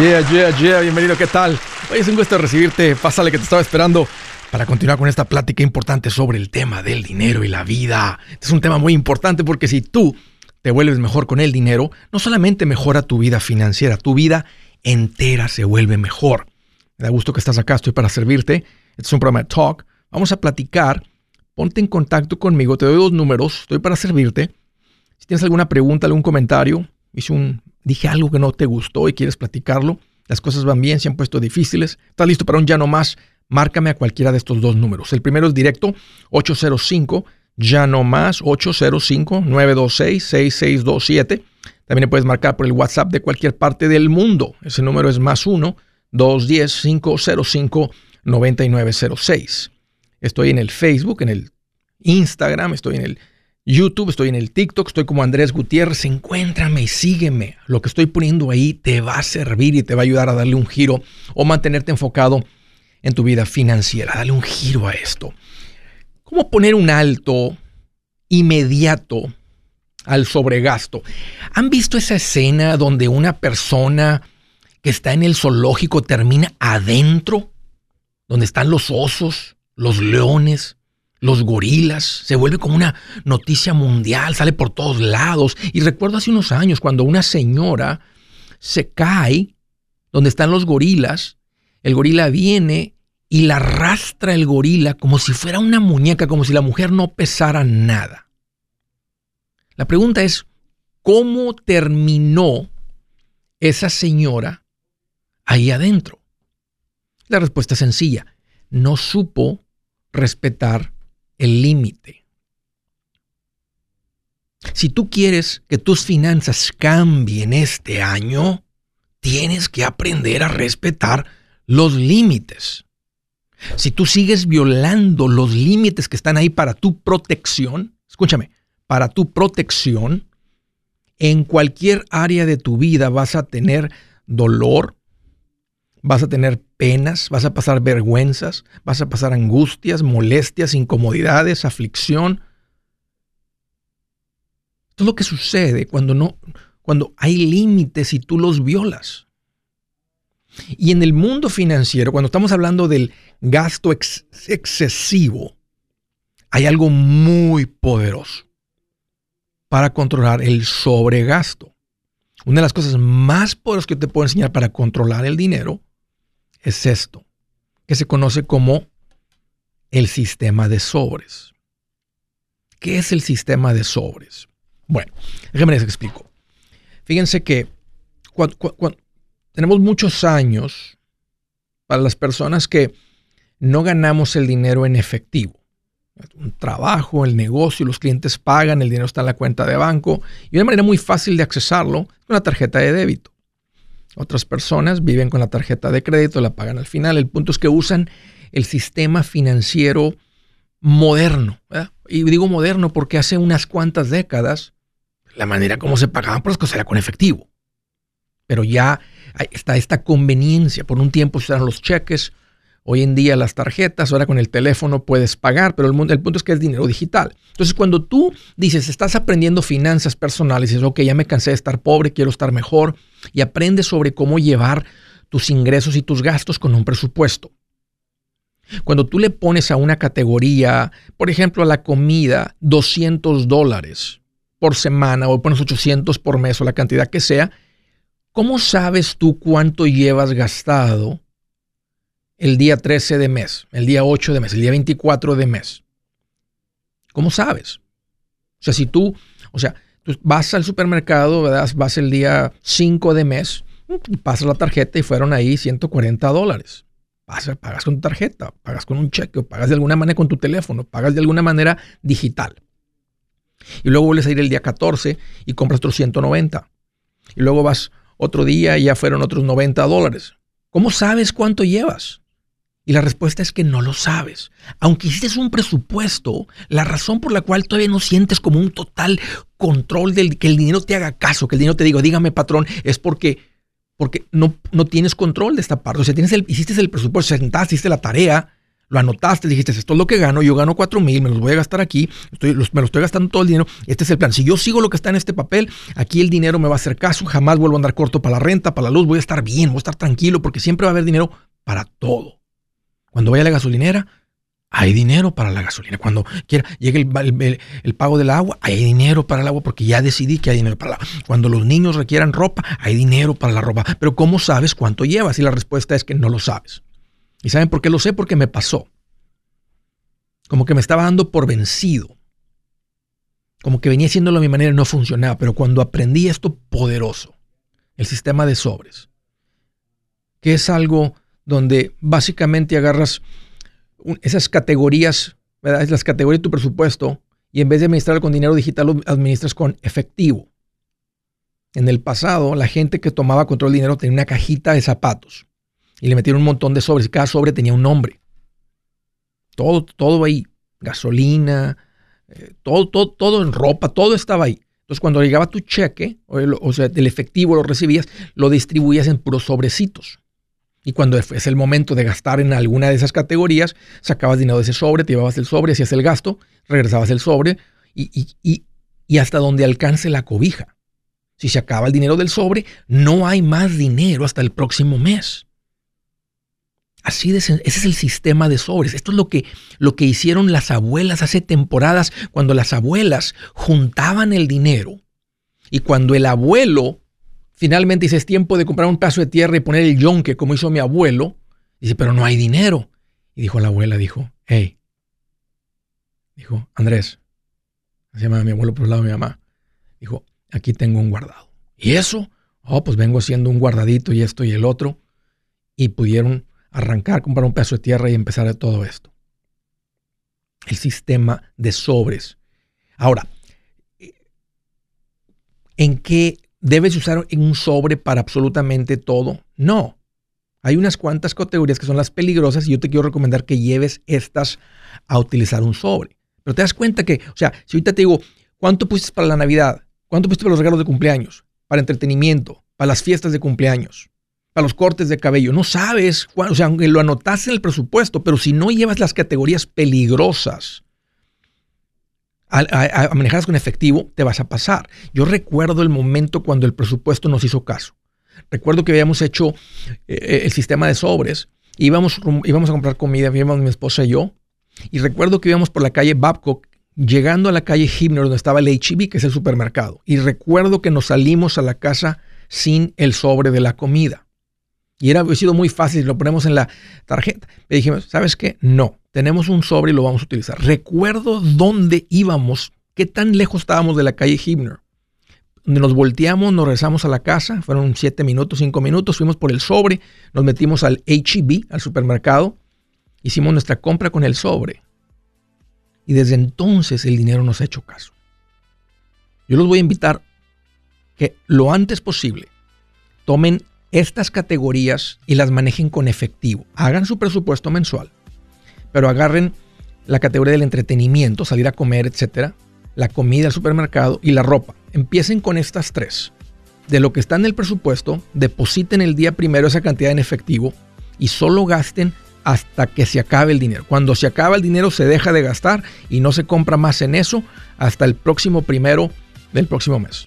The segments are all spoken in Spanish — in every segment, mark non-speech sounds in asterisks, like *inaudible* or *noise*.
Yeah, yeah, yeah, bienvenido, ¿qué tal? Oye, es un gusto recibirte, pásale que te estaba esperando para continuar con esta plática importante sobre el tema del dinero y la vida. Este es un tema muy importante porque si tú te vuelves mejor con el dinero, no solamente mejora tu vida financiera, tu vida entera se vuelve mejor. Me da gusto que estás acá, estoy para servirte. Este es un programa de talk. Vamos a platicar. Ponte en contacto conmigo, te doy dos números, estoy para servirte. Si tienes alguna pregunta, algún comentario, hice un dije algo que no te gustó y quieres platicarlo, las cosas van bien, se han puesto difíciles, estás listo para un ya no más, márcame a cualquiera de estos dos números. El primero es directo 805 ya no más 805 926 6627. También puedes marcar por el WhatsApp de cualquier parte del mundo. Ese número es más 1 210 505 9906. Estoy en el Facebook, en el Instagram, estoy en el YouTube, estoy en el TikTok, estoy como Andrés Gutiérrez. Encuéntrame y sígueme. Lo que estoy poniendo ahí te va a servir y te va a ayudar a darle un giro o mantenerte enfocado en tu vida financiera. Dale un giro a esto. ¿Cómo poner un alto inmediato al sobregasto? ¿Han visto esa escena donde una persona que está en el zoológico termina adentro? Donde están los osos, los leones, los gorilas, se vuelve como una noticia mundial, sale por todos lados. Y recuerdo hace unos años cuando una señora se cae donde están los gorilas, el gorila viene y la arrastra el gorila como si fuera una muñeca, como si la mujer no pesara nada. La pregunta es, ¿cómo terminó esa señora ahí adentro? La respuesta es sencilla, no supo respetar el límite. Si tú quieres que tus finanzas cambien este año, tienes que aprender a respetar los límites. Si tú sigues violando los límites que están ahí para tu protección, escúchame, para tu protección, en cualquier área de tu vida vas a tener dolor, vas a tener penas, vas a pasar vergüenzas, vas a pasar angustias, molestias, incomodidades, aflicción. Esto es lo que sucede cuando no cuando hay límites y tú los violas. Y en el mundo financiero, cuando estamos hablando del gasto excesivo, hay algo muy poderoso para controlar el sobregasto. Una de las cosas más poderosas que te puedo enseñar para controlar el dinero es esto, que se conoce como el sistema de sobres. ¿Qué es el sistema de sobres? Bueno, déjenme les explico. Fíjense que tenemos muchos años para las personas que no ganamos el dinero en efectivo. Un trabajo, el negocio, los clientes pagan, el dinero está en la cuenta de banco y una manera muy fácil de accesarlo es una tarjeta de débito. Otras personas viven con la tarjeta de crédito, la pagan al final. El punto es que usan el sistema financiero moderno. Y digo moderno porque hace unas cuantas décadas la manera como se pagaban por las cosas era con efectivo. Pero ya está esta conveniencia. Por un tiempo se usaron los cheques, Hoy en día las tarjetas, ahora con el teléfono puedes pagar, pero el, el, punto es que es dinero digital. Entonces, cuando tú dices, estás aprendiendo finanzas personales, dices, ok, ya me cansé de estar pobre, quiero estar mejor, y aprendes sobre cómo llevar tus ingresos y tus gastos con un presupuesto. Cuando tú le pones a una categoría, por ejemplo, a la comida, 200 dólares por semana o pones 800 por mes o la cantidad que sea, ¿cómo sabes tú cuánto llevas gastado el día 13 de mes, el día 8 de mes, el día 24 de mes? ¿Cómo sabes? O sea, si tú, o sea, tú vas al supermercado, vas el día 5 de mes, pasas la tarjeta y fueron ahí 140 dólares. pagas con tu tarjeta, pagas con un cheque, o pagas de alguna manera con tu teléfono, pagas de alguna manera digital. Y luego vuelves a ir el día 14 y compras otros 190. Y luego vas otro día y ya fueron otros 90 dólares. ¿Cómo sabes cuánto llevas? Y la respuesta es que no lo sabes. Aunque hiciste un presupuesto, la razón por la cual todavía no sientes como un total control del que el dinero te haga caso, que el dinero te diga, dígame patrón, es porque, porque no, no tienes control de esta parte. O sea, tienes el, hiciste el presupuesto, sentaste, hiciste la tarea, Lo anotaste, dijiste, esto es lo que gano, yo gano 4 mil, me los voy a gastar aquí, me lo estoy gastando todo el dinero, este es el plan. Si yo sigo lo que está en este papel, aquí el dinero me va a hacer caso, jamás vuelvo a andar corto para la renta, para la luz, voy a estar bien, voy a estar tranquilo, porque siempre va a haber dinero para todo. Cuando vaya a la gasolinera, hay dinero para la gasolina. Cuando quiera, llegue el, pago del agua, hay dinero para el agua porque ya decidí que hay dinero para el agua. Cuando los niños requieran ropa, hay dinero para la ropa. Pero ¿cómo sabes cuánto llevas? Y la respuesta es que no lo sabes. ¿Y saben por qué lo sé? Porque me pasó. Como que me estaba dando por vencido. Como que venía haciéndolo a mi manera y no funcionaba. Pero cuando aprendí esto poderoso, el sistema de sobres, que es algo donde básicamente agarras esas categorías, las categorías de tu presupuesto y en vez de administrar con dinero digital lo administras con efectivo. En el pasado, la gente que tomaba control del dinero tenía una cajita de zapatos y le metieron un montón de sobres. Cada sobre tenía un nombre. Todo, todo ahí. Gasolina, eh, todo, todo, todo en ropa, todo estaba ahí. Entonces, cuando llegaba tu cheque, o, sea, el efectivo lo recibías, lo distribuías en puros sobrecitos. Y cuando es el momento de gastar en alguna de esas categorías, sacabas dinero de ese sobre, te llevabas el sobre, hacías el gasto, regresabas el sobre y, y, y hasta donde alcance la cobija. Si se acaba el dinero del sobre, no hay más dinero hasta el próximo mes. Así ese es el sistema de sobres. Esto es lo que, lo que hicieron las abuelas hace temporadas, cuando las abuelas juntaban el dinero y cuando el abuelo finalmente dice es tiempo de comprar un pedazo de tierra y poner el yonque como hizo mi abuelo, dice, pero no hay dinero. Y dijo la abuela, dijo, hey, dijo, Andrés, se llama mi abuelo por el lado de mi mamá, dijo, aquí tengo un guardado. ¿Y eso? Oh, pues vengo haciendo un guardadito y esto y el otro. Y pudieron arrancar, comprar un pedazo de tierra y empezar todo esto. El sistema de sobres. Ahora, ¿en qué debes usar un sobre para absolutamente todo? No. Hay unas cuantas categorías que son las peligrosas y yo te quiero recomendar que lleves estas a utilizar un sobre. Pero te das cuenta que, o sea, si ahorita te digo, ¿cuánto pusiste para la Navidad? ¿Cuánto pusiste para los regalos de cumpleaños? Para entretenimiento, para las fiestas de cumpleaños para los cortes de cabello. No sabes, o sea, aunque lo anotaste en el presupuesto, pero si no llevas las categorías peligrosas a, manejarlas con efectivo, te vas a pasar. Yo recuerdo el momento cuando el presupuesto nos hizo caso. Recuerdo que habíamos hecho eh, el sistema de sobres, íbamos, íbamos a comprar comida, mi esposa y yo, y recuerdo que íbamos por la calle Babcock, llegando a la calle Himner, donde estaba el HEB, que es el supermercado. Y recuerdo que nos salimos a la casa sin el sobre de la comida. Y era, hubiera sido muy fácil, lo ponemos en la tarjeta. Le dijimos, ¿sabes qué? No, tenemos un sobre y lo vamos a utilizar. Recuerdo dónde íbamos, qué tan lejos estábamos de la calle Hibner. Nos volteamos, nos regresamos a la casa, fueron siete minutos, cinco minutos, fuimos por el sobre, nos metimos al HEB, al supermercado, hicimos nuestra compra con el sobre. Y desde entonces el dinero nos ha hecho caso. Yo los voy a invitar que lo antes posible tomen estas categorías y las manejen con efectivo. Hagan su presupuesto mensual, pero agarren la categoría del entretenimiento, salir a comer, etcétera, la comida al supermercado y la ropa. Empiecen con estas tres. De lo que está en el presupuesto, depositen el día primero esa cantidad en efectivo y solo gasten hasta que se acabe el dinero. Cuando se acaba el dinero se deja de gastar y no se compra más en eso hasta el próximo primero del próximo mes.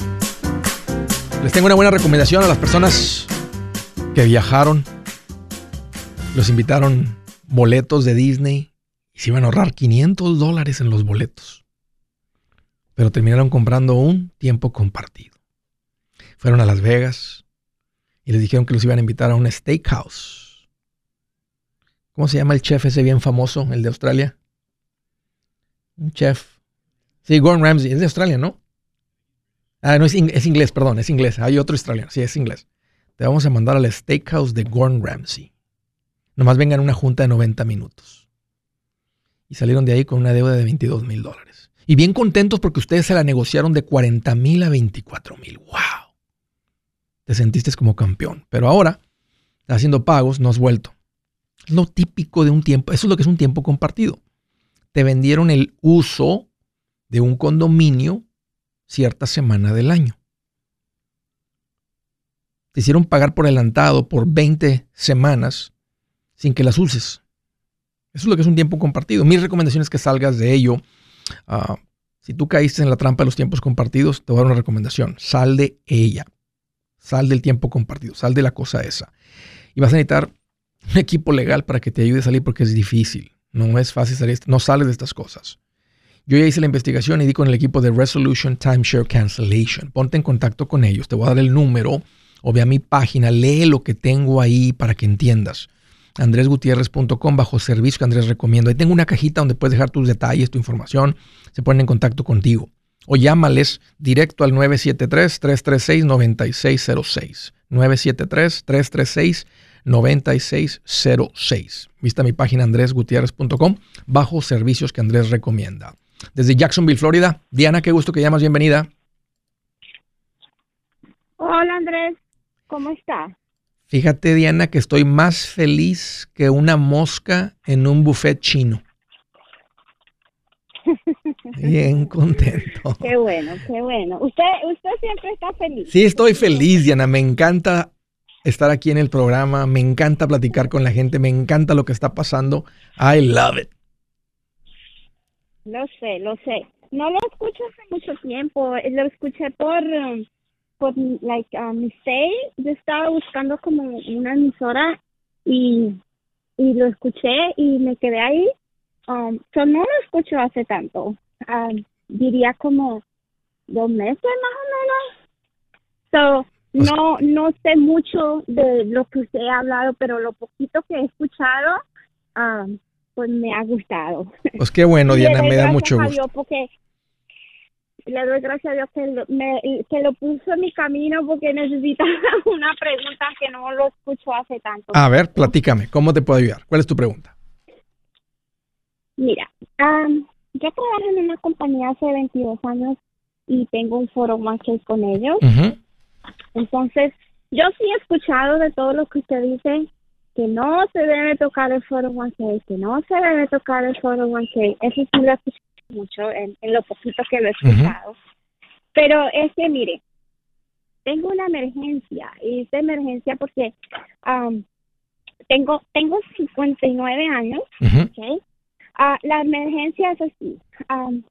Les tengo una buena recomendación a las personas que viajaron. Los invitaron boletos de Disney y se iban a ahorrar 500 dólares en los boletos pero terminaron comprando un tiempo compartido. Fueron a Las Vegas y les dijeron que los iban a invitar a un steakhouse. ¿Cómo se llama el chef ese bien famoso, el de Australia? Un chef. Sí, Gordon Ramsay, es de Australia, ¿no? Ah, no, es, es inglés, perdón, es inglés. Hay otro australiano, sí, es inglés. Te vamos a mandar al steakhouse de Gordon Ramsay. Nomás vengan una junta de 90 minutos. Y salieron de ahí con una deuda de 22 mil dólares. Y bien contentos porque ustedes se la negociaron de 40 mil a 24 mil. ¡Wow! Te sentiste como campeón. Pero ahora, haciendo pagos, no has vuelto. Es lo típico de un tiempo. Eso es lo que es un tiempo compartido. Te vendieron el uso de un condominio cierta semana del año. Te hicieron pagar por adelantado por 20 semanas sin que las uses. Eso es lo que es un tiempo compartido. Mi recomendación es que salgas de ello Ah, si tú caíste en la trampa de los tiempos compartidos, te voy a dar una recomendación. Sal de ella. Sal del tiempo compartido. Sal de la cosa esa. Y vas a necesitar un equipo legal para que te ayude a salir porque es difícil. No es fácil salir. No sales de estas cosas. Yo ya hice la investigación y di con el equipo de Resolution Timeshare Cancellation. Ponte en contacto con ellos. Te voy a dar el número o ve a mi página. Lee lo que tengo ahí para que entiendas andresgutierrez.com bajo servicio que Andrés recomiendo. Ahí tengo una cajita donde puedes dejar tus detalles, tu información, se ponen en contacto contigo. O llámales directo al 973-336-9606. 973-336-9606. Vista mi página andresgutierrez.com bajo servicios que Andrés recomienda. Desde Jacksonville, Florida. Diana, qué gusto que llamas. Bienvenida. Hola Andrés, ¿cómo estás? Fíjate, Diana, que estoy más feliz que una mosca en un buffet chino. *laughs* Bien contento. Qué bueno, qué bueno. Usted, usted siempre está feliz. Sí, estoy feliz, Diana. Me encanta estar aquí en el programa. Me encanta platicar con la gente. Me encanta lo que está pasando. I love it. Lo sé, lo sé. No lo escucho hace mucho tiempo. Lo escuché por um, por like um, stay, yo estaba buscando como una emisora y, y lo escuché y me quedé ahí. Um, no lo escucho hace tanto. Um, diría como dos meses más o menos. So, no, no sé mucho de lo que usted ha hablado, pero lo poquito que he escuchado, um, pues me ha gustado. Pues qué bueno, *laughs* Diana, me da mucho gusto. Porque le doy gracias a Dios que lo, me, que lo puso en mi camino porque necesitaba *laughs* una pregunta que no lo escucho hace tanto. A ver, platícame, ¿cómo te puedo ayudar? ¿Cuál es tu pregunta? Mira, yo trabajo en una compañía hace 22 años y tengo un foro más con ellos. Entonces, yo sí he escuchado de todo lo que usted dice, que no se debe tocar el foro 1K, que no se debe tocar el foro 1K. Eso sí lo he escuchado mucho en, lo poquito que lo he escuchado. Pero es que, mire, tengo una emergencia y esta emergencia porque tengo tengo 59 años, ah, la emergencia es así.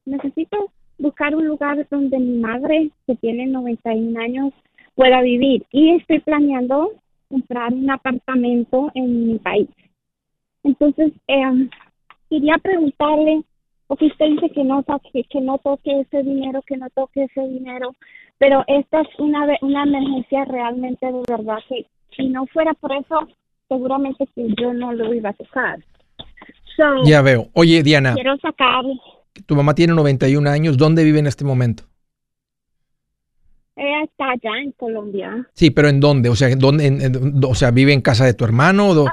necesito buscar un lugar donde mi madre, que tiene 91 años, pueda vivir y estoy planeando comprar un apartamento en mi país. Entonces, eh, quería preguntarle, porque usted dice que no, que, que no toque ese dinero, que no toque ese dinero, pero esta es una, una emergencia realmente de verdad que si no fuera por eso, seguramente que yo no lo iba a tocar. ya veo. Oye, Diana. Quiero sacar. Tu mamá tiene 91 años. ¿Dónde vive en este momento? Ella está allá en Colombia. Sí, pero ¿en dónde? O sea, ¿dónde, o sea, ¿vive en casa de tu hermano? Ah.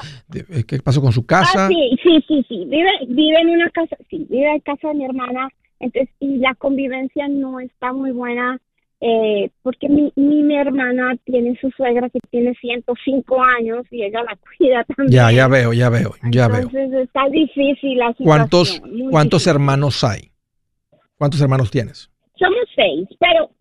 ¿Qué pasó con su casa? Ah, sí, sí, sí, sí. Vive, vive en una casa, sí, vive en casa de mi hermana. Entonces, y la convivencia no está muy buena eh, porque mi, mi, hermana tiene su suegra que tiene 105 años y ella la *laughs* cuida también. Ya, ya veo, ya veo, ya veo. Entonces está difícil la ¿Cuántos, ¿cuántos hermanos hay? ¿Cuántos hermanos tienes? Somos seis, pero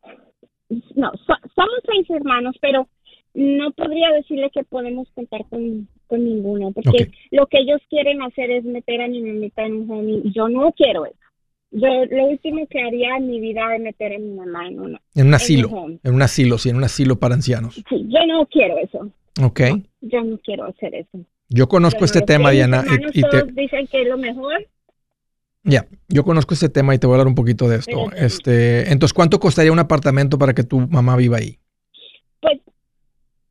no, somos seis hermanos, pero no podría decirle que podemos contar con, con ninguno, porque lo que ellos quieren hacer es meter a mi mamita en un home y yo no quiero eso. Yo lo último que haría en mi vida es meter a mi mamá en, una, en un asilo. En, un asilo, sí, en un asilo para ancianos. Sí, yo no quiero eso. Ok. yo no quiero hacer eso. Yo conozco este tema, Diana. Y, te... dicen que es lo mejor. Ya, yo conozco este tema y te voy a hablar un poquito de esto. este, entonces, ¿cuánto costaría un apartamento para que tu mamá viva ahí? Pues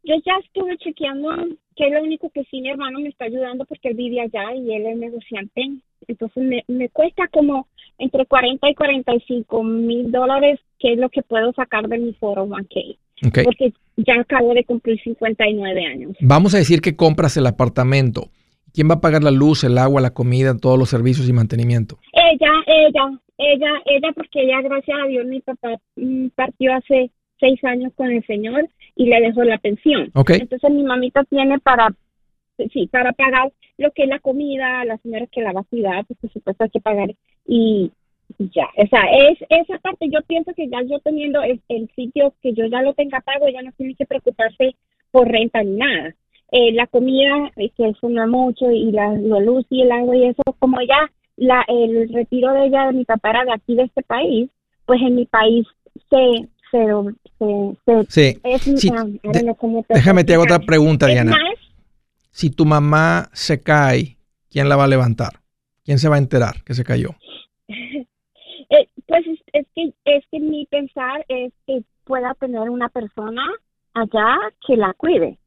yo ya estuve chequeando que es lo único que sí mi hermano me está ayudando porque él vive allá y él es negociante. Entonces me, me cuesta como entre 40 y 45 mil dólares, que es lo que puedo sacar de mi foro 1K. Porque ya acabo de cumplir 59 años. Vamos a decir que compras el apartamento. ¿Quién va a pagar la luz, el agua, la comida, todos los servicios y mantenimiento? Ella, ella, ella, ella, porque ella, gracias a Dios, mi papá mm, partió hace seis años con el Señor y le dejó la pensión. Entonces mi mamita tiene para, sí, para pagar lo que es la comida, la señora que la va a cuidar, pues por supuesto hay que pagar y ya, o sea, es esa parte, yo pienso que ya yo teniendo el, sitio que yo ya lo tenga pago, ya no tiene que preocuparse por renta ni nada. Eh, la comida, eh, que no mucho, y la, luz y el agua y eso, como ya la, el retiro de ella de mi papá era de aquí de este país, pues en mi país se, se, sí. déjame te hago otra pregunta, Diana. si tu mamá se cae, ¿quién la va a levantar? ¿Quién se va a enterar que se cayó? *laughs* Eh, pues es, que es que mi pensar es que pueda tener una persona allá que la cuide.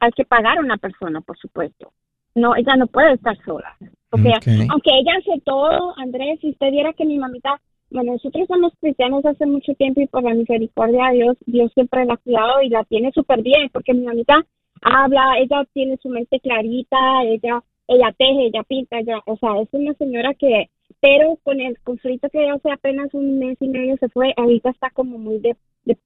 Hay, que pagar a una persona, por supuesto. No, ella no puede estar sola. Porque aunque ella hace todo, Andrés, si usted viera que mi mamita, bueno, nosotros somos cristianos hace mucho tiempo y por la misericordia de Dios, Dios siempre la ha cuidado y la tiene súper bien, porque mi mamita habla, ella tiene su mente clarita, ella ella teje, ella pinta, ella, o sea, es una señora que, pero con el conflicto que hace apenas un mes y medio se fue, ahorita está como muy de, de,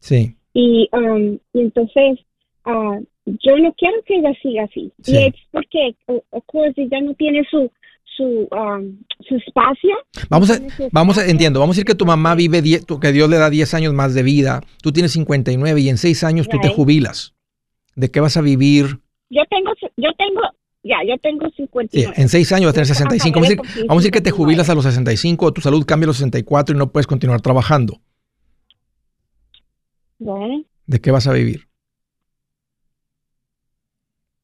Sí. Y, um, y entonces, uh, yo no quiero que ella siga así. Y es porque, of course, ella no tiene su, su, um, su espacio. Vamos a, vamos a, entiendo, vamos a decir que tu mamá vive, que Dios le da 10 años más de vida, tú tienes 59 y en 6 años tú te jubilas. ¿De qué vas a vivir? Yo tengo, yo tengo, ya, yo tengo 59. en seis años vas a tener 65. Vamos a, decir, vamos a decir que te jubilas a los 65, tu salud cambia a los 64 y no puedes continuar trabajando. ¿De qué vas a vivir?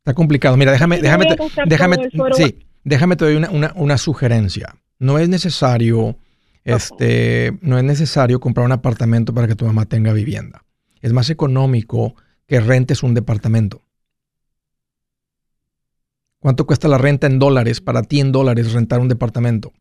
Está complicado. Mira, déjame, déjame, déjame, sí, déjame te doy una, una, sugerencia. No es necesario, este, no es necesario comprar un apartamento para que tu mamá tenga vivienda. Es más económico que rentes un departamento. ¿Cuánto cuesta la renta en dólares para ti en dólares rentar un departamento?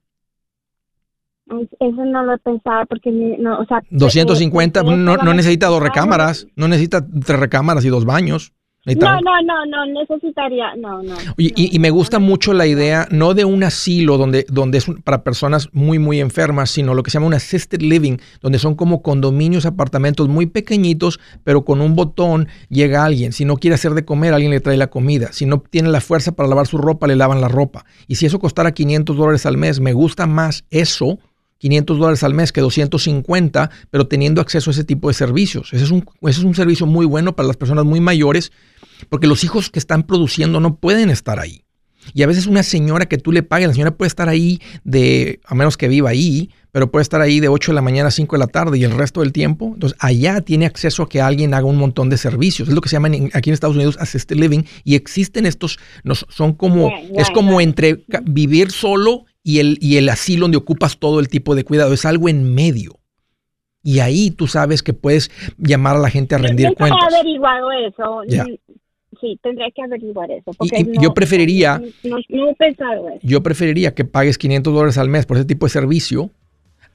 Eso no lo he pensado porque no, o sea, 250, no, no necesita dos recámaras, no necesita tres recámaras y dos baños. No, no, no, no, necesitaría, no, no. y, me gusta mucho la idea, no de un asilo donde, donde es para personas muy, muy enfermas, sino lo que se llama un assisted living, donde son como condominios, apartamentos muy pequeñitos, pero con un botón llega alguien. Si no quiere hacer de comer, alguien le trae la comida. Si no tiene la fuerza para lavar su ropa, le lavan la ropa. Y si eso costara 500 dólares al mes, me gusta más eso 500 dólares al mes que 250, pero teniendo acceso a ese tipo de servicios. Ese es, un, ese es un servicio muy bueno para las personas muy mayores, porque los hijos que están produciendo no pueden estar ahí. Y a veces una señora que tú le pagues, la señora puede estar ahí de, a menos que viva ahí, pero puede estar ahí de 8 de la mañana a 5 de la tarde y el resto del tiempo. Entonces, allá tiene acceso a que alguien haga un montón de servicios. Es lo que se llaman aquí en Estados Unidos assisted living y existen estos, son como, es como entre vivir solo y el, y el asilo donde ocupas todo el tipo de cuidado. Es algo en medio. Y ahí tú sabes que puedes llamar a la gente a rendir cuentas. Yo he averiguado eso. Sí, tendría que averiguar eso. yo preferiría. No, he pensado eso. Yo preferiría que pagues 500 dólares al mes por ese tipo de servicio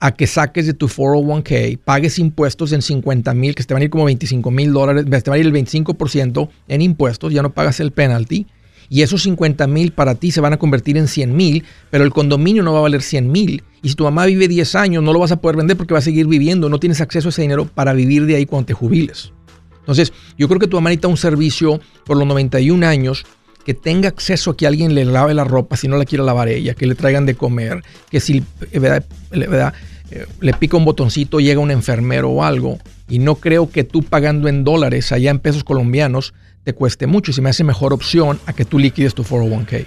a que saques de tu 401k, pagues impuestos en 50 mil, que te van a ir como 25 mil dólares, te va a ir el 25% en impuestos, ya no pagas el penalty y esos 50 mil para ti se van a convertir en 100 mil, pero el condominio no va a valer 100 mil. Y si tu mamá vive 10 años, no lo vas a poder vender porque va a seguir viviendo, no tienes acceso a ese dinero para vivir de ahí cuando te jubiles. Entonces, yo creo que tu mamá necesita un servicio por los 91 años que tenga acceso a que alguien le lave la ropa si no la quiere lavar ella, que le traigan de comer, que si eh, eh, le pica un botoncito llega un enfermero o algo. Y no creo que tú pagando en dólares allá en pesos colombianos te cueste mucho y se me hace mejor opción a que tú liquides tu 401k.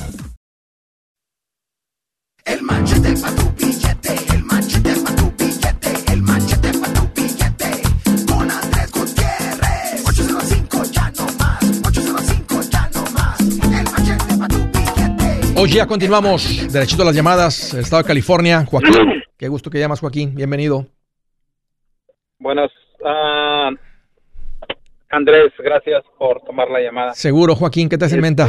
Hoy ya continuamos, derechito a las llamadas, Estado de California. Joaquín, *clears throat* qué gusto que llamas, Joaquín. Bienvenido. Buenas. Uh, Andrés, gracias por tomar la llamada. Seguro, Joaquín, ¿qué te hace en mente?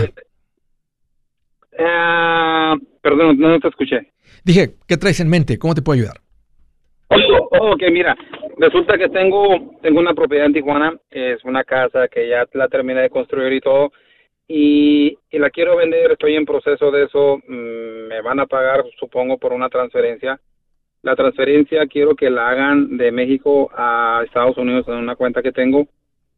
Uh, perdón, no te escuché. Dije, ¿qué traes en mente? ¿Cómo te puedo ayudar? Oh, ok, mira, resulta que tengo, tengo una propiedad en Tijuana, es una casa que ya la terminé de construir y todo, y, la quiero vender, estoy en proceso de eso, mm, me van a pagar, supongo, por una transferencia. La transferencia quiero que la hagan de México a Estados Unidos en una cuenta que tengo.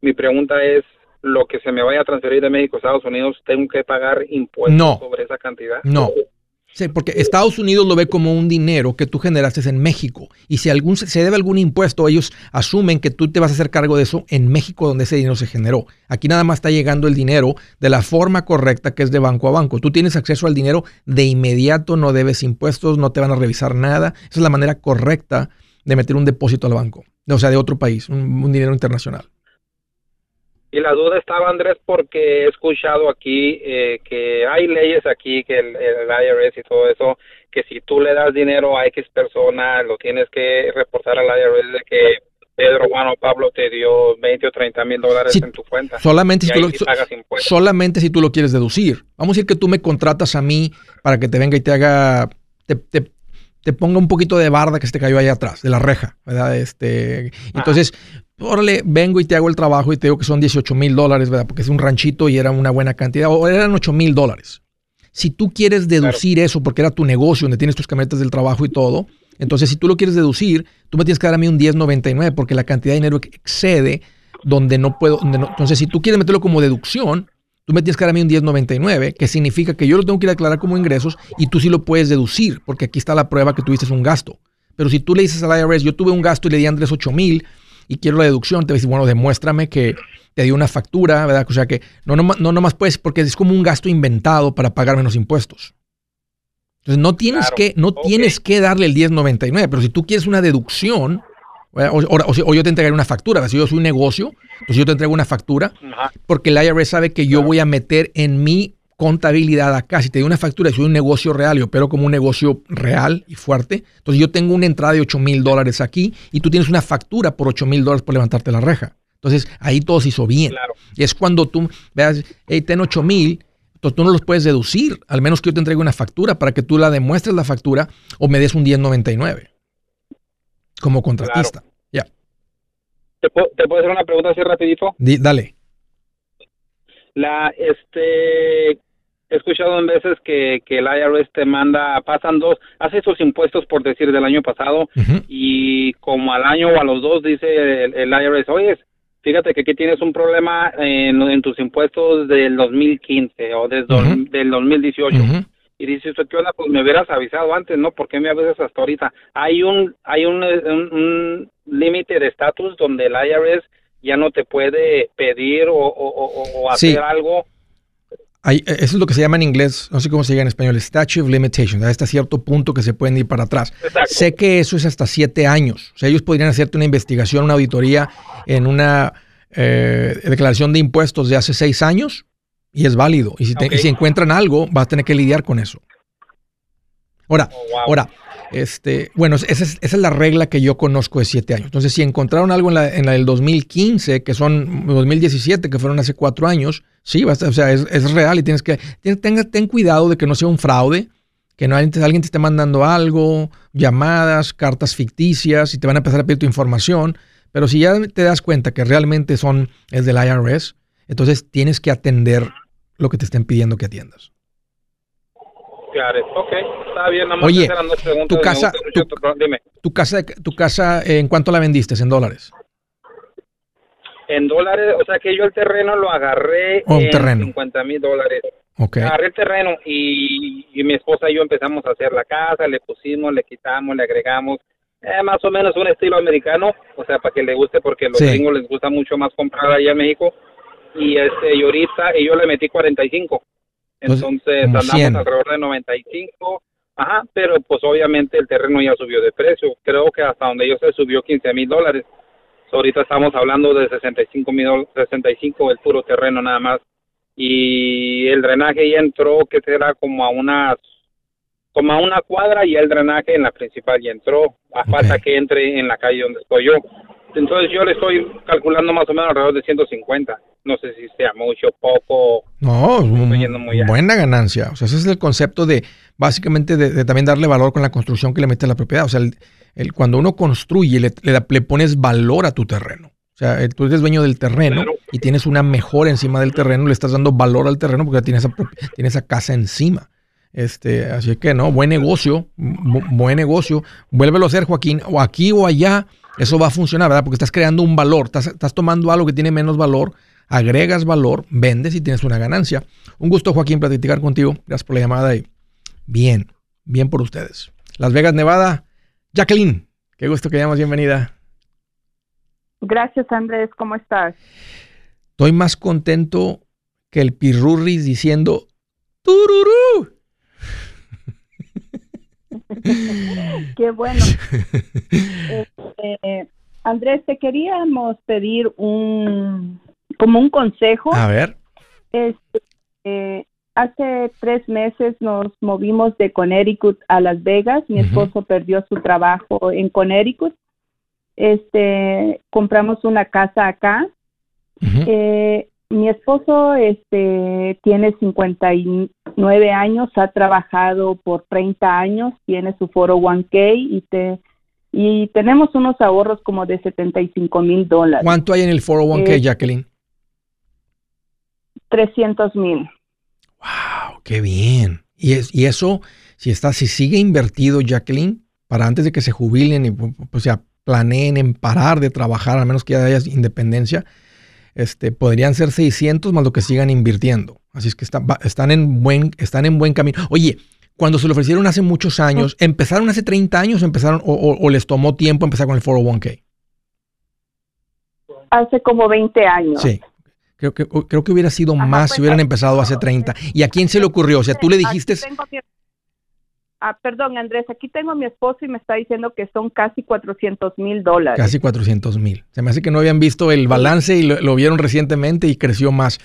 Mi pregunta es, lo que se me vaya a transferir de México a Estados Unidos, tengo que pagar impuestos sobre esa cantidad. No. Sí, porque Estados Unidos lo ve como un dinero que tú generaste en México. Y si algún, se debe algún impuesto, ellos asumen que tú te vas a hacer cargo de eso en México, donde ese dinero se generó. Aquí nada más está llegando el dinero de la forma correcta, que es de banco a banco. Tú tienes acceso al dinero de inmediato, no debes impuestos, no te van a revisar nada. Esa es la manera correcta de meter un depósito al banco. O sea, de otro país, un dinero internacional. Y la duda estaba, Andrés, porque he escuchado aquí eh, que hay leyes aquí, que el, IRS y todo eso, que si tú le das dinero a X persona, lo tienes que reportar al IRS de que Pedro, Juan o Pablo te dio 20 o 30 mil dólares en tu cuenta. Solamente si, tú lo, solamente si tú lo quieres deducir. Vamos a decir que tú me contratas a mí para que te venga y te haga, te, te, ponga un poquito de barda que se te cayó ahí atrás, de la reja, ¿verdad? Este, entonces, órale, vengo y te hago el trabajo y te digo que son 18 mil dólares, ¿verdad? Porque es un ranchito y era una buena cantidad, o eran 8 mil dólares. Si tú quieres deducir eso porque era tu negocio donde tienes tus camionetas del trabajo y todo, entonces si tú lo quieres deducir, tú me tienes que dar a mí un 10.99 porque la cantidad de dinero excede donde no puedo. entonces, si tú quieres meterlo como deducción, tú me tienes que dar a mí un 10.99, que significa que yo lo tengo que ir a declarar como ingresos y tú sí lo puedes deducir porque aquí está la prueba que tuviste un gasto. Pero si tú le dices al IRS, yo tuve un gasto y le di a Andrés 8 mil, y quiero la deducción, te va a decir, bueno, demuéstrame que te dio una factura, ¿verdad? O sea que no, no, no nomás puedes, porque es como un gasto inventado para pagar menos impuestos. Entonces no tienes que, no tienes que darle el 1099, pero si tú quieres una deducción, o, yo te entregaré una factura, si yo soy un negocio, pues yo te entrego una factura, porque el IRS sabe que yo voy a meter en mi contabilidad acá. Si te doy una factura, si soy un negocio real y opero como un negocio real y fuerte, entonces yo tengo una entrada de 8 mil dólares aquí y tú tienes una factura por 8 mil dólares por levantarte la reja. Entonces ahí todo se hizo bien. Y es cuando tú veas, hey, ten 8 mil, entonces tú no los puedes deducir, al menos que yo te entregue una factura para que tú la demuestres la factura o me des un 1099 como contratista. Ya. ¿Te, puedo, hacer una pregunta así rapidito? dale. La, este, he escuchado en veces que, que el IRS te manda, pasan dos, hace esos impuestos por decir del año pasado y como al año o a los dos dice el, IRS, oye, fíjate que aquí tienes un problema en, en tus impuestos del 2015 o del 2018. Y dices, ¿qué onda? Pues me hubieras avisado antes, ¿no? ¿Por qué me avisas hasta ahorita? Hay un, hay un, un límite de estatus donde el IRS ya no te puede pedir o, hacer algo. eso es lo que se llama en inglés, no sé cómo se llama en español, statute of limitations, hasta cierto punto que se pueden ir para atrás. Sé que eso es hasta siete años. O sea, ellos podrían hacerte una investigación, una auditoría en una eh, declaración de impuestos de hace seis años y es válido. Y si, si encuentran algo, vas a tener que lidiar con eso. Ahora, oh, ahora, este, bueno, esa es, la regla que yo conozco de siete años. Entonces, si encontraron algo en la, en la del 2015, que son 2017, que fueron hace cuatro años, sí, o sea, es, real y tienes que, ten, ten cuidado de que no sea un fraude, que no alguien te esté mandando algo, llamadas, cartas ficticias y te van a empezar a pedir tu información. Pero si ya te das cuenta que realmente son, es del IRS, entonces tienes que atender lo que te estén pidiendo que atiendas. Claro, ok, bien. Oye, tu casa, tu, casa, tu casa, ¿en cuánto la vendiste? ¿En dólares? En dólares, o sea que yo el terreno lo agarré oh, en terreno. 50 mil dólares. Okay. Agarré el terreno y, mi esposa y yo empezamos a hacer la casa, le pusimos, le quitamos, le agregamos, eh, más o menos un estilo americano, o sea, para que le guste, porque los gringos les gusta mucho más comprar allá en México. Y este, y ahorita, y yo le metí 45. Entonces andamos alrededor de 95. Ajá, pero pues obviamente el terreno ya subió de precio. Creo que hasta donde yo sé subió 15 mil dólares. ahorita estamos hablando de 65 mil, 65 el puro terreno nada más. Y el drenaje ya entró, que será como a unas, como a una cuadra y el drenaje en la principal ya entró. A falta que entre en la calle donde estoy yo. Entonces yo le estoy calculando más o menos alrededor de 150. No sé si sea mucho, poco. No, buena ganancia. O sea, ese es el concepto de, básicamente, de, también darle valor con la construcción que le mete a la propiedad. O sea, el, cuando uno construye, le, le, pones valor a tu terreno. O sea, tú eres dueño del terreno y tienes una mejora encima del terreno, le estás dando valor al terreno porque tienes esa, tiene esa casa encima. Este, así que no, buen negocio, buen negocio. Vuélvelo a hacer, Joaquín, o aquí o allá eso va a funcionar, ¿verdad? Porque estás creando un valor, estás, tomando algo que tiene menos valor, agregas valor, vendes y tienes una ganancia. Un gusto, Joaquín, platicar contigo. Gracias por la llamada y bien, bien por ustedes. Las Vegas, Nevada, Jacqueline, qué gusto que llamas, bienvenida. Gracias, Andrés, ¿cómo estás? Estoy más contento que el Pirurris diciendo ¡Tururú! *laughs* Qué bueno. *laughs* Este, Andrés, te queríamos pedir un como un consejo. A ver. Este, eh, hace tres meses nos movimos de Connecticut a Las Vegas. Mi esposo perdió su trabajo en Connecticut. Este, compramos una casa acá. eh, mi esposo este, tiene 59 años, ha trabajado por 30 años, tiene su foro 1K y, te, y tenemos unos ahorros como de 75 mil dólares. ¿Cuánto hay en el foro 1K, eh, Jacqueline? 300 mil. ¡Wow! ¡Qué bien! Y, es, y eso, si está, si sigue invertido, Jacqueline, para antes de que se jubilen y pues, sea, planeen en parar de trabajar, al menos que ya haya independencia, este, podrían ser 600 más lo que sigan invirtiendo. Así es que están, en buen, están en buen camino. Oye, cuando se lo ofrecieron hace muchos años, ¿empezaron hace 30 años empezaron, o, les tomó tiempo empezar con el 401k? Hace como 20 años. Sí. Creo que, creo que hubiera sido más si pues, hubieran empezado hace 30. ¿Y a quién se le ocurrió? O sea, tú le dijiste... Ah, perdón, Andrés, aquí tengo a mi esposo y me está diciendo que son casi 400 mil dólares. Casi 400 mil. Se me hace que no habían visto el balance y lo, vieron recientemente y creció más.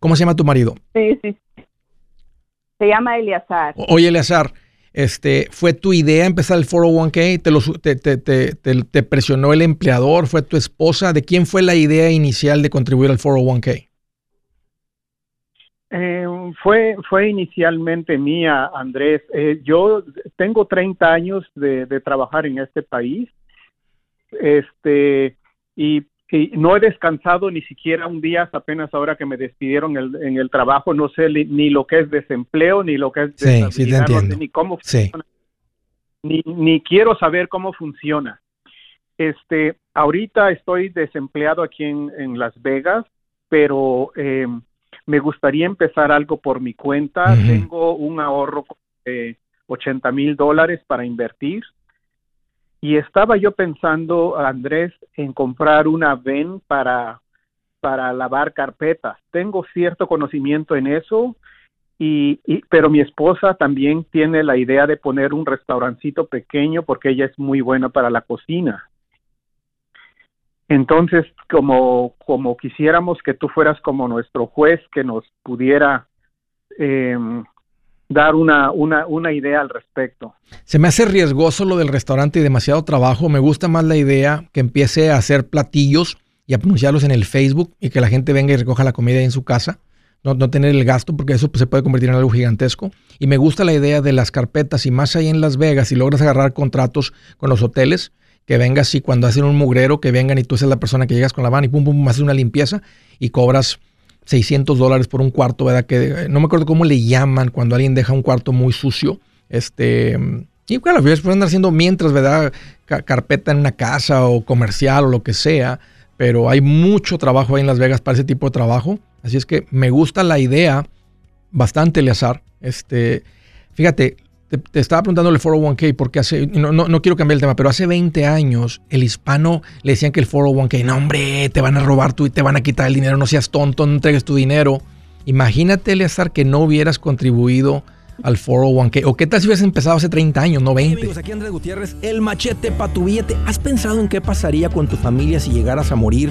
¿Cómo se llama tu marido? Sí, sí. Se llama Eleazar. Oye, Eleazar, este, ¿fue tu idea empezar el 401k? ¿Te, lo, te, te, te, presionó el empleador? ¿Fue tu esposa? ¿De quién fue la idea inicial de contribuir al 401k? Eh, fue, fue inicialmente mía, Andrés. Eh, yo tengo 30 años de, de, trabajar en este país. Este, y y no he descansado ni siquiera un día, apenas ahora que me despidieron en el trabajo, no sé ni lo que es desempleo, ni lo que es sí, sí ni cómo funciona, ni, ni quiero saber cómo funciona. Este, ahorita estoy desempleado aquí en, Las Vegas, pero eh, me gustaría empezar algo por mi cuenta. Tengo un ahorro de 80 mil dólares para invertir y estaba yo pensando, Andrés, en comprar una VEN para, para lavar carpetas. Tengo cierto conocimiento en eso, y, pero mi esposa también tiene la idea de poner un restaurancito pequeño porque ella es muy buena para la cocina. Entonces, como, como quisiéramos que tú fueras como nuestro juez que nos pudiera eh, dar una, una, una idea al respecto. Se me hace riesgoso lo del restaurante y demasiado trabajo. Me gusta más la idea que empiece a hacer platillos y a pronunciarlos en el Facebook y que la gente venga y recoja la comida en su casa. No, no tener el gasto porque eso pues, se puede convertir en algo gigantesco. Y me gusta la idea de las carpetas y más ahí en Las Vegas, y logras agarrar contratos con los hoteles, que vengas y cuando hacen un mugrero, que vengan y tú seas la persona que llegas con la van y pum, pum, pum, haces una limpieza y cobras 600 dólares por un cuarto, ¿verdad? Que eh, no me acuerdo cómo le llaman cuando alguien deja un cuarto muy sucio. Este, y claro, pueden andar haciendo mientras, ¿verdad? Carpeta en una casa o comercial o lo que sea, pero hay mucho trabajo ahí en Las Vegas para ese tipo de trabajo. Así es que me gusta la idea bastante, Eleazar. Este, fíjate, te, estaba preguntando el 401k porque hace, no, no, quiero cambiar el tema, pero hace 20 años el hispano le decían que el 401k, no hombre, te van a robar tú y te van a quitar el dinero, no seas tonto, no entregues tu dinero. Imagínate, Eleazar, que no hubieras contribuido al 401k. ¿O qué tal si hubieras empezado hace 30 años, no 20? amigos, aquí Andrés Gutiérrez, el machete para tu billete. ¿Has pensado en qué pasaría con tu familia si llegaras a morir?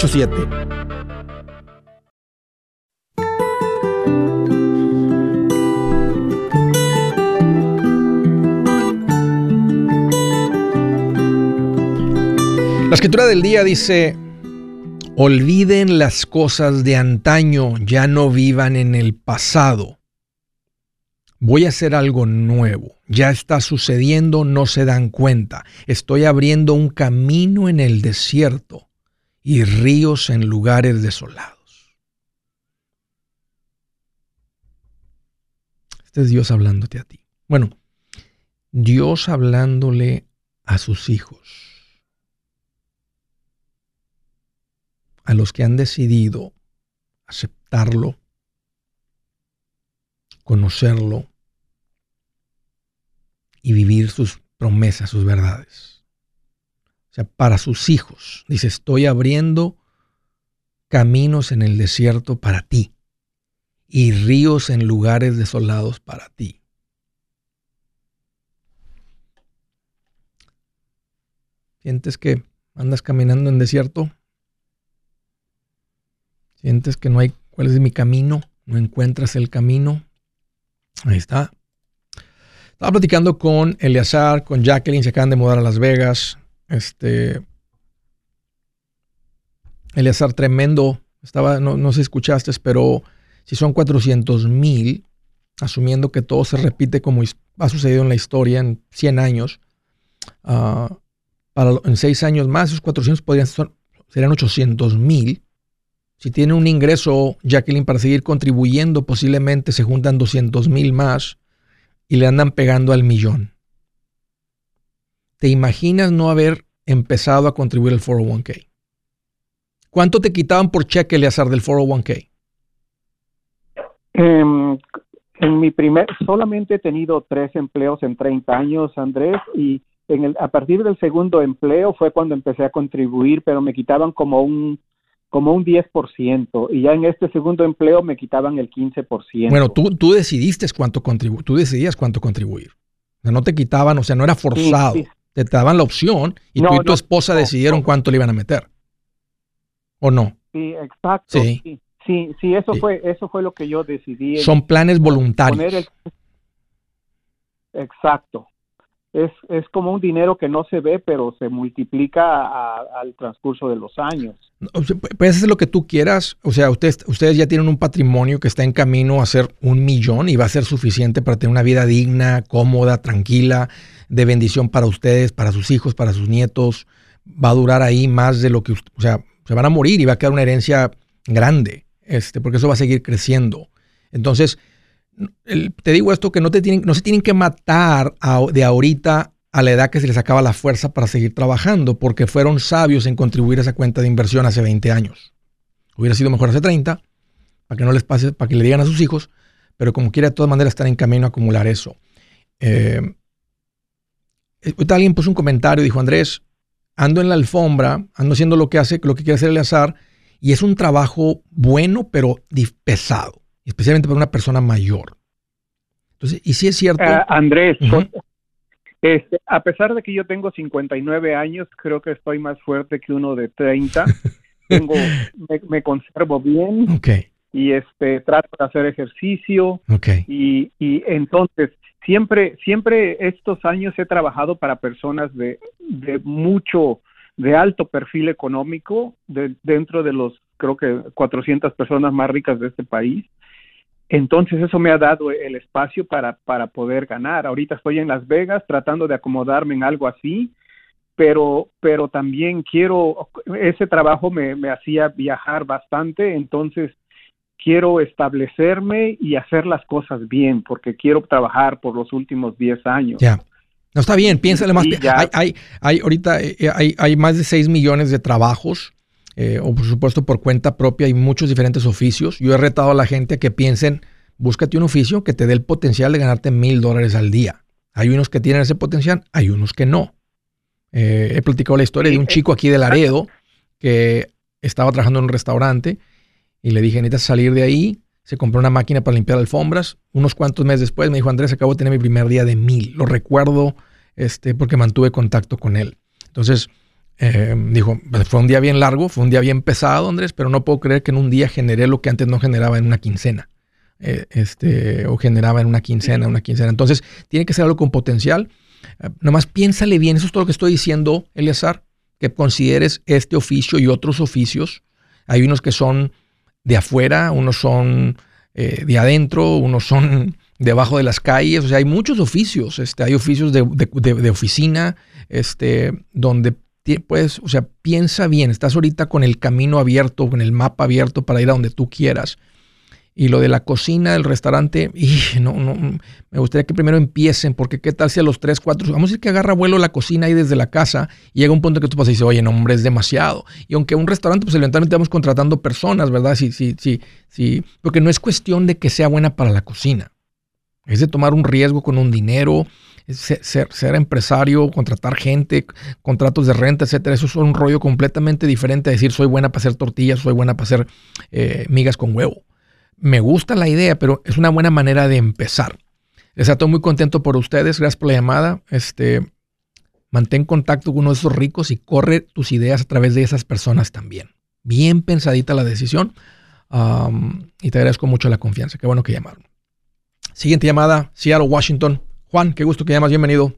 La escritura del día dice, olviden las cosas de antaño, ya no vivan en el pasado. Voy a hacer algo nuevo. Ya está sucediendo, no se dan cuenta. Estoy abriendo un camino en el desierto y ríos en lugares desolados. Este es Dios hablándote a ti. Bueno, Dios hablándole a sus hijos. a los que han decidido aceptarlo, conocerlo y vivir sus promesas, sus verdades. Para sus hijos, dice, estoy abriendo caminos en el desierto para ti y ríos en lugares desolados para ti. ¿Sientes que andas caminando en desierto? Sientes que no hay cuál es mi camino, no encuentras el camino. Ahí está. Estaba platicando con Eleazar, con Jacqueline, se acaban de mudar a Las Vegas. Este. Eleazar, tremendo. Estaba, no, no sé si escuchaste, pero si son 400 mil, asumiendo que todo se repite como ha sucedido en la historia en 100 años, uh, en 6 años más, esos 400 podrían ser, serían 800 mil Si tiene un ingreso, Jacqueline, para seguir contribuyendo, posiblemente se juntan 200 mil más y le andan pegando al millón. ¿Te imaginas no haber empezado a contribuir al 401k? ¿Cuánto te quitaban por cheque, Eleazar, del 401k? Em, en mi primer, solamente he tenido tres empleos en 30 años, Andrés, y en el, a partir del segundo empleo fue cuando empecé a contribuir, pero me quitaban como un como un 10% y ya en este segundo empleo me quitaban el 15%. Bueno, tú, tú decidiste cuánto contribuir, tú decidías cuánto contribuir. O sea, no te quitaban, o sea, no era forzado. Te, daban la opción y tú y tu esposa decidieron cuánto le iban a meter. ¿O no? Sí, exacto. Sí, sí, sí, eso fue eso fue lo que yo decidí. Son planes voluntarios. Exacto es, es como un dinero que no se ve, pero se multiplica al transcurso de los años. Puedes hacer lo que tú quieras. O sea, ustedes, ustedes ya tienen un patrimonio que está en camino a ser un millón y va a ser suficiente para tener una vida digna, cómoda, tranquila, de bendición para ustedes, para sus hijos, para sus nietos. Va a durar ahí más de lo que, o sea, se van a morir y va a quedar una herencia grande, este, porque eso va a seguir creciendo. Entonces, te digo esto que no, se tienen que matar de ahorita a la edad que se les acaba la fuerza para seguir trabajando, porque fueron sabios en contribuir a esa cuenta de inversión hace 20 años. Hubiera sido mejor hace 30, para que no les pase, para que le digan a sus hijos, pero como quiera, de todas maneras, están en camino a acumular eso. Eh, alguien puso un comentario, dijo Andrés, ando en la alfombra, ando haciendo lo que hace, lo que quiere hacer el azar, y es un trabajo bueno, pero pesado especialmente para una persona mayor. Entonces, y si es cierto. Eh, Andrés, este, a pesar de que yo tengo 59 años, creo que estoy más fuerte que uno de 30. *laughs* tengo, me, conservo bien. Okay. Y este, trato de hacer ejercicio. Okay. Y, y entonces, siempre, siempre estos años he trabajado para personas de, de mucho, de alto perfil económico, de, dentro de los, creo que 400 personas más ricas de este país. Entonces eso me ha dado el espacio para, para poder ganar. Ahorita estoy en Las Vegas tratando de acomodarme en algo así, pero, pero también quiero, ese trabajo me, me hacía viajar bastante, entonces quiero establecerme y hacer las cosas bien, porque quiero trabajar por los últimos 10 años. Ya. No está bien, piénsale más. Hay, hay, hay, ahorita eh, hay, hay más de 6 millones de trabajos eh, o por supuesto por cuenta propia, hay muchos diferentes oficios. Yo he retado a la gente a que piensen, búscate un oficio que te dé el potencial de ganarte mil dólares al día. Hay unos que tienen ese potencial, hay unos que no. Eh, he platicado la historia de un chico aquí de Laredo que estaba trabajando en un restaurante y le dije, necesitas salir de ahí. Se compró una máquina para limpiar alfombras. Unos cuantos meses después me dijo, Andrés, acabo de tener mi primer día de mil. Lo recuerdo este, porque mantuve contacto con él. Entonces, eh, dijo, fue un día bien largo, fue un día bien pesado, Andrés, pero no puedo creer que en un día generé lo que antes no generaba en una quincena. Eh, este, o generaba en una quincena, una quincena. Entonces, tiene que ser algo con potencial. Eh, nomás piénsale bien, eso es todo lo que estoy diciendo, Eleazar, que consideres este oficio y otros oficios. Hay unos que son de afuera, unos son de adentro, unos son *laughs* debajo de las calles, o sea, hay muchos oficios, este, hay oficios de, de, de oficina, este, donde pues, o sea, piensa bien, estás ahorita con el camino abierto, con el mapa abierto para ir a donde tú quieras. Y lo de la cocina del restaurante, *laughs* y no, no, me gustaría que primero empiecen, porque qué tal si a los 3, 4, vamos a decir que agarra vuelo la cocina ahí desde la casa y llega un punto que tú pasas y dices, oye, no, hombre, es demasiado. Y aunque un restaurante, pues eventualmente vamos contratando personas, ¿verdad? Sí, sí, sí, sí, porque no es cuestión de que sea buena para la cocina. Es de tomar un riesgo con un dinero, ser, empresario, contratar gente, contratos de renta, etcétera, eso es un rollo completamente diferente a decir soy buena para hacer tortillas, soy buena para hacer eh, migas con huevo. Me gusta la idea, pero es una buena manera de empezar. Les estoy muy contento por ustedes, gracias por la llamada. Este, mantén contacto con uno de esos ricos y corre tus ideas a través de esas personas también. Bien pensadita la decisión y te agradezco mucho la confianza. Qué bueno que llamaron. Siguiente llamada, Seattle, Washington. Juan, qué gusto que llamas, bienvenido.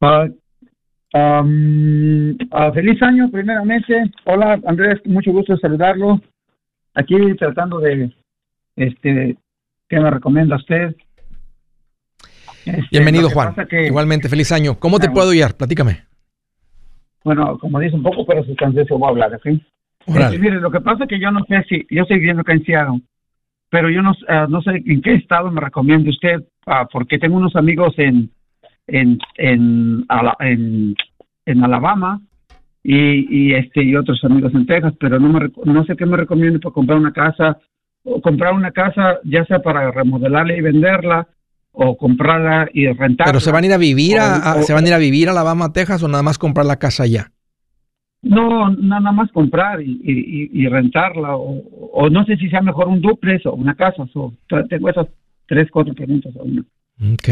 Ah, ah, feliz año, primeramente. Hola, Andrés, mucho gusto saludarlo. Aquí tratando de, este, ¿qué me recomienda usted? Este, bienvenido, Juan. Igualmente, feliz año. ¿Cómo te puedo guiar? Platícame. Bueno, como dice un poco, pero sustancioso voy a hablar, ¿sí? Este, mire, lo que pasa es que yo no sé si, yo estoy viviendo acá en Seattle, pero yo no, uh, no sé en qué estado me recomienda usted, uh, porque tengo unos amigos en, en, en, en, en Alabama y, y, este y otros amigos en Texas, pero no me no sé qué me recomienda para comprar una casa o comprar una casa ya sea para remodelarla y venderla o comprarla y rentarla. Pero se van a ir a vivir a, se van a ir a vivir a Alabama, Texas o nada más comprar la casa allá. No, nada más comprar y, y, rentarla o, o, no sé si sea mejor un duplex o una casa. So, tengo esas tres, cuatro preguntas aún. Ok.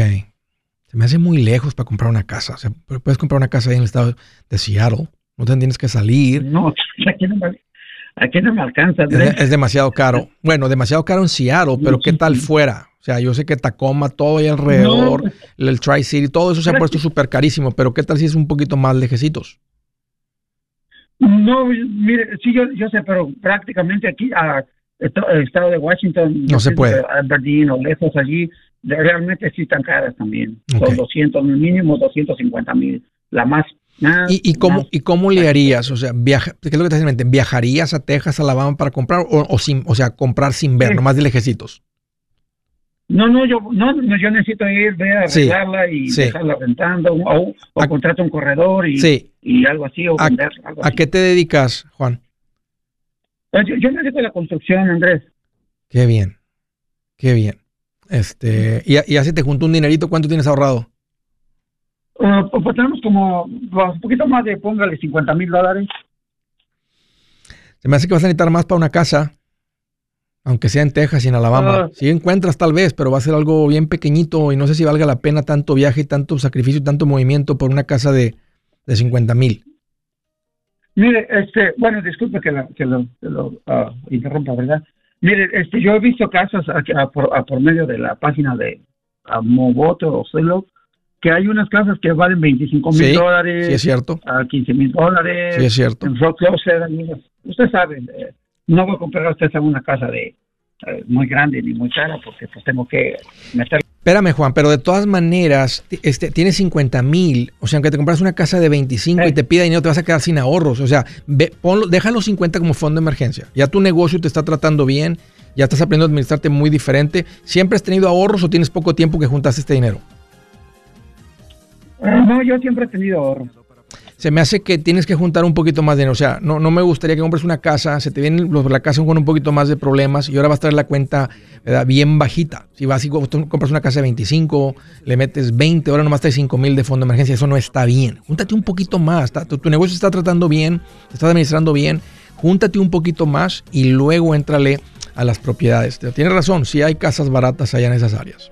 Se me hace muy lejos para comprar una casa. O sea, puedes comprar una casa ahí en el estado de Seattle. No te tienes que salir. No, *laughs* aquí no me, aquí no me alcanza. Es, demasiado caro. Bueno, demasiado caro en Seattle, pero ¿qué tal fuera? O sea, yo sé que Tacoma, todo ahí alrededor, el Tri-City, todo eso se ha puesto súper carísimo, pero ¿qué tal si es un poquito más lejecitos? No, mire, sí, yo, yo sé, pero prácticamente aquí, a el estado de Washington, no se puede. Aberdeen o lejos allí, realmente sí están caras también. Son 200 mínimo 250 mil. La más ¿Y, cómo, ¿Y cómo le harías? O sea, viaja, ¿qué es lo que te hace en mente? ¿Viajarías a Texas, Alabama para comprar o, o, sin, o sea, comprar sin ver, nomás de lejecitos? No, no, yo, no, yo necesito ir, ver, arreglarla y dejarla rentando o, o contrato un corredor y, y algo así, o ¿A, vender algo ¿A qué te dedicas, Juan? Pues yo, yo, me dedico a la construcción, Andrés. Qué bien, qué bien. Este, y, y así te junto un dinerito, ¿cuánto tienes ahorrado? Uh, pues tenemos como pues, un poquito más de, póngale 50 mil dólares. Se me hace que vas a necesitar más para una casa, aunque sea en Texas y en Alabama. Uh, si encuentras tal vez, pero va a ser algo bien pequeñito y no sé si valga la pena tanto viaje, tanto sacrificio, tanto movimiento por una casa de, de 50 mil. Mire, este, bueno, disculpe que, la, que lo, que lo uh, interrumpa, ¿verdad? Mire, este, yo he visto casas a, a, por, por, medio de la página de Moboto o Celo que hay unas casas que valen 25 mil dólares. Sí, es cierto. A 15 mil dólares. Sí, es cierto. En foreclosure, usted sabe, eh, no voy a comprar a usted una casa de eh, muy grande ni muy cara porque pues tengo que meter. Espérame, Juan, pero de todas maneras, este, tienes 50 mil. O sea, aunque te compras una casa de 25 y te pida dinero, te vas a quedar sin ahorros. O sea, ve, ponlo, deja los 50 como fondo de emergencia. Ya tu negocio te está tratando bien, ya estás aprendiendo a administrarte muy diferente. ¿Siempre has tenido ahorros o tienes poco tiempo que juntaste este dinero? No, yo siempre he tenido ahorro. Se me hace que tienes que juntar un poquito más de dinero. O sea, no, no me gustaría que compres una casa, se te viene la casa con un poquito más de problemas y ahora vas a traer la cuenta bien bajita. Si vas y compras una casa de 25, le metes 20, ahora nomás traes 5 mil de fondo de emergencia, eso no está bien. Júntate un poquito más. Tu, tu, negocio está tratando bien, te estás administrando bien. Júntate un poquito más y luego entrale a las propiedades. Tienes razón, si sí hay casas baratas allá en esas áreas.